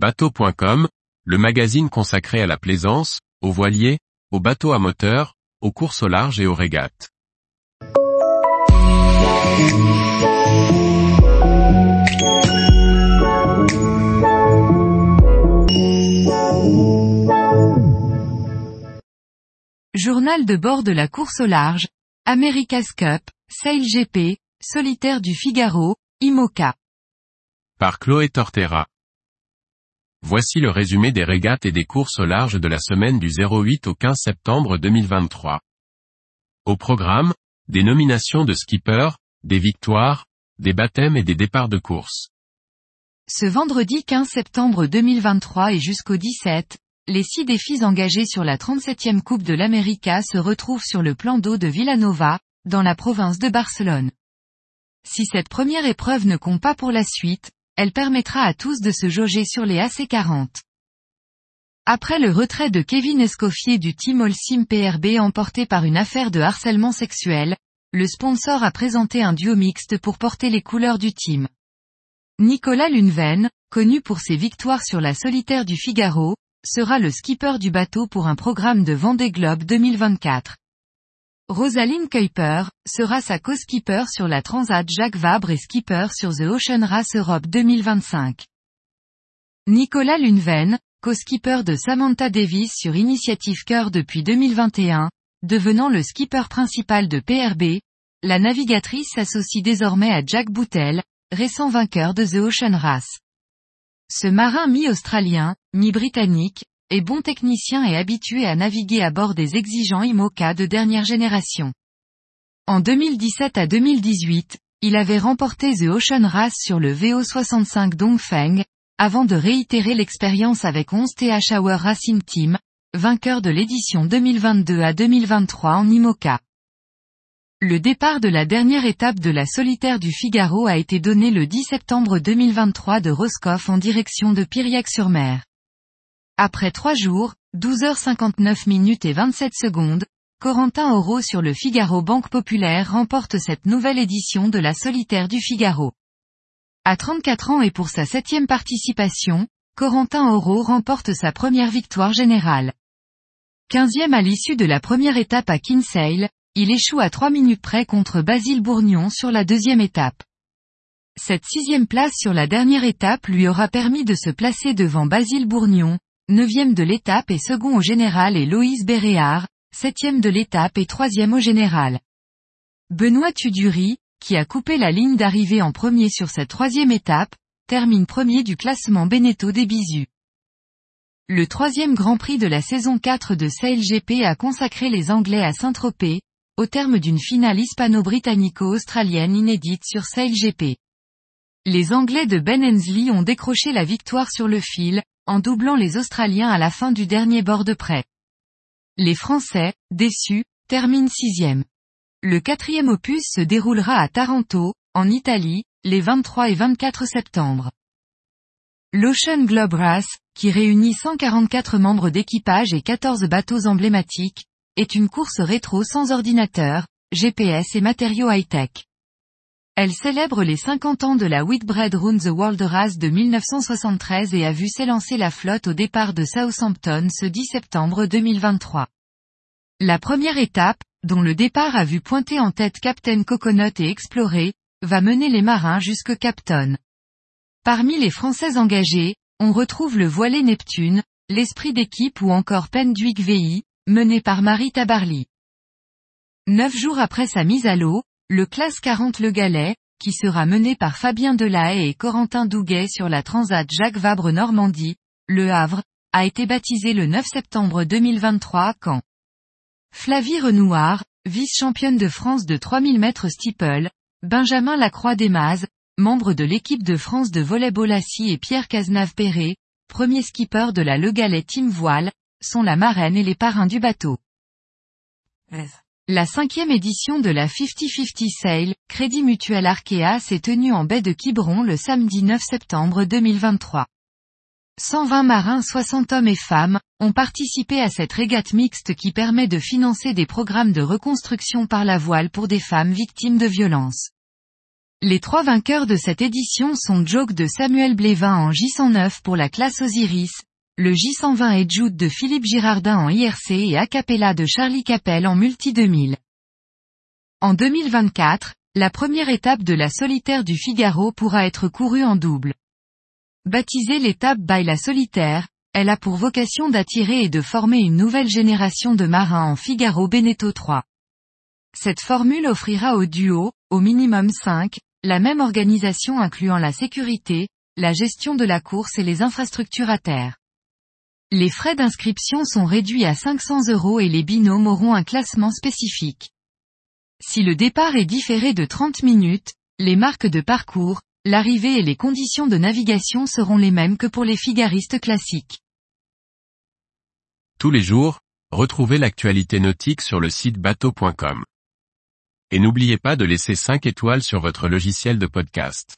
Bateau.com, le magazine consacré à la plaisance, aux voiliers, aux bateaux à moteur, aux courses au large et aux régates. Journal de bord de la course au large, America's Cup, Sail GP, Solitaire du Figaro, IMOCA. Par Chloé Tortera. Voici le résumé des régates et des courses au large de la semaine du 08 au 15 septembre 2023. Au programme, des nominations de skippers, des victoires, des baptêmes et des départs de course. Ce vendredi 15 septembre 2023 et jusqu'au 17, les six défis engagés sur la 37e Coupe de l'América se retrouvent sur le plan d'eau de Villanova, dans la province de Barcelone. Si cette première épreuve ne compte pas pour la suite, elle permettra à tous de se jauger sur les AC40. Après le retrait de Kevin Escoffier du team Allsim PRB emporté par une affaire de harcèlement sexuel, le sponsor a présenté un duo mixte pour porter les couleurs du team. Nicolas Lunven, connu pour ses victoires sur la solitaire du Figaro, sera le skipper du bateau pour un programme de Vendée Globe 2024. Rosaline Kuiper, sera sa co-skipper sur la Transat Jacques Vabre et skipper sur The Ocean Race Europe 2025. Nicolas Lunven, co-skipper de Samantha Davis sur Initiative Cœur depuis 2021, devenant le skipper principal de PRB, la navigatrice s'associe désormais à Jack Boutel, récent vainqueur de The Ocean Race. Ce marin mi-australien, mi-britannique, est bon technicien et habitué à naviguer à bord des exigeants IMOCA de dernière génération. En 2017 à 2018, il avait remporté The Ocean Race sur le VO65 Dongfeng, avant de réitérer l'expérience avec 11 TH Hour Racing Team, vainqueur de l'édition 2022 à 2023 en IMOCA. Le départ de la dernière étape de la solitaire du Figaro a été donné le 10 septembre 2023 de Roscoff en direction de Piriac-sur-Mer. Après trois jours, 12h59 minutes et 27 secondes, Corentin Auro sur le Figaro Banque Populaire remporte cette nouvelle édition de la solitaire du Figaro. À 34 ans et pour sa septième participation, Corentin Auro remporte sa première victoire générale. Quinzième à l'issue de la première étape à Kinsale, il échoue à trois minutes près contre Basile Bourgnon sur la deuxième étape. Cette sixième place sur la dernière étape lui aura permis de se placer devant Basile Bourgnon, neuvième de l'étape et second au général et Loïs Béréard, septième de l'étape et troisième au général. Benoît Tudury, qui a coupé la ligne d'arrivée en premier sur cette troisième étape, termine premier du classement Beneteau des Bisus. Le troisième Grand Prix de la saison 4 de Sail GP a consacré les Anglais à Saint-Tropez, au terme d'une finale hispano-britannico-australienne inédite sur Sail GP. Les Anglais de Ben Hensley ont décroché la victoire sur le fil, en doublant les Australiens à la fin du dernier bord de près. Les Français, déçus, terminent sixième. Le quatrième opus se déroulera à Taranto, en Italie, les 23 et 24 septembre. L'Ocean Globe Race, qui réunit 144 membres d'équipage et 14 bateaux emblématiques, est une course rétro sans ordinateur, GPS et matériaux high-tech. Elle célèbre les 50 ans de la Whitbread Round the World Race de 1973 et a vu s'élancer la flotte au départ de Southampton ce 10 septembre 2023. La première étape, dont le départ a vu pointer en tête Captain Coconut et Explorer, va mener les marins jusque Capton. Parmi les Français engagés, on retrouve le voilé Neptune, l'esprit d'équipe ou encore Penduic VI, mené par Marie Tabarly. Neuf jours après sa mise à l'eau, le classe 40 Le Galet, qui sera mené par Fabien Delahaye et Corentin Douguet sur la Transat Jacques Vabre Normandie, Le Havre, a été baptisé le 9 septembre 2023 à Caen. Flavie Renouard, vice-championne de France de 3000 mètres steeple, Benjamin Lacroix Desmazes, membre de l'équipe de France de volleyball assis et Pierre Cazenave-Perret, premier skipper de la Le Galet Team Voile, sont la marraine et les parrains du bateau. La cinquième édition de la 50-50 Sail, Crédit Mutuel Arkea s'est tenue en baie de Quiberon le samedi 9 septembre 2023. 120 marins 60 hommes et femmes, ont participé à cette régate mixte qui permet de financer des programmes de reconstruction par la voile pour des femmes victimes de violences. Les trois vainqueurs de cette édition sont Joke de Samuel Blévin en J109 pour la classe Osiris, le J120 et de Philippe Girardin en IRC et Acapella de Charlie Capel en Multi 2000. En 2024, la première étape de la solitaire du Figaro pourra être courue en double. Baptisée l'étape by la solitaire, elle a pour vocation d'attirer et de former une nouvelle génération de marins en Figaro Beneteau 3. Cette formule offrira au duo, au minimum 5, la même organisation incluant la sécurité, la gestion de la course et les infrastructures à terre. Les frais d'inscription sont réduits à 500 euros et les binômes auront un classement spécifique. Si le départ est différé de 30 minutes, les marques de parcours, l'arrivée et les conditions de navigation seront les mêmes que pour les figaristes classiques. Tous les jours, retrouvez l'actualité nautique sur le site bateau.com. Et n'oubliez pas de laisser 5 étoiles sur votre logiciel de podcast.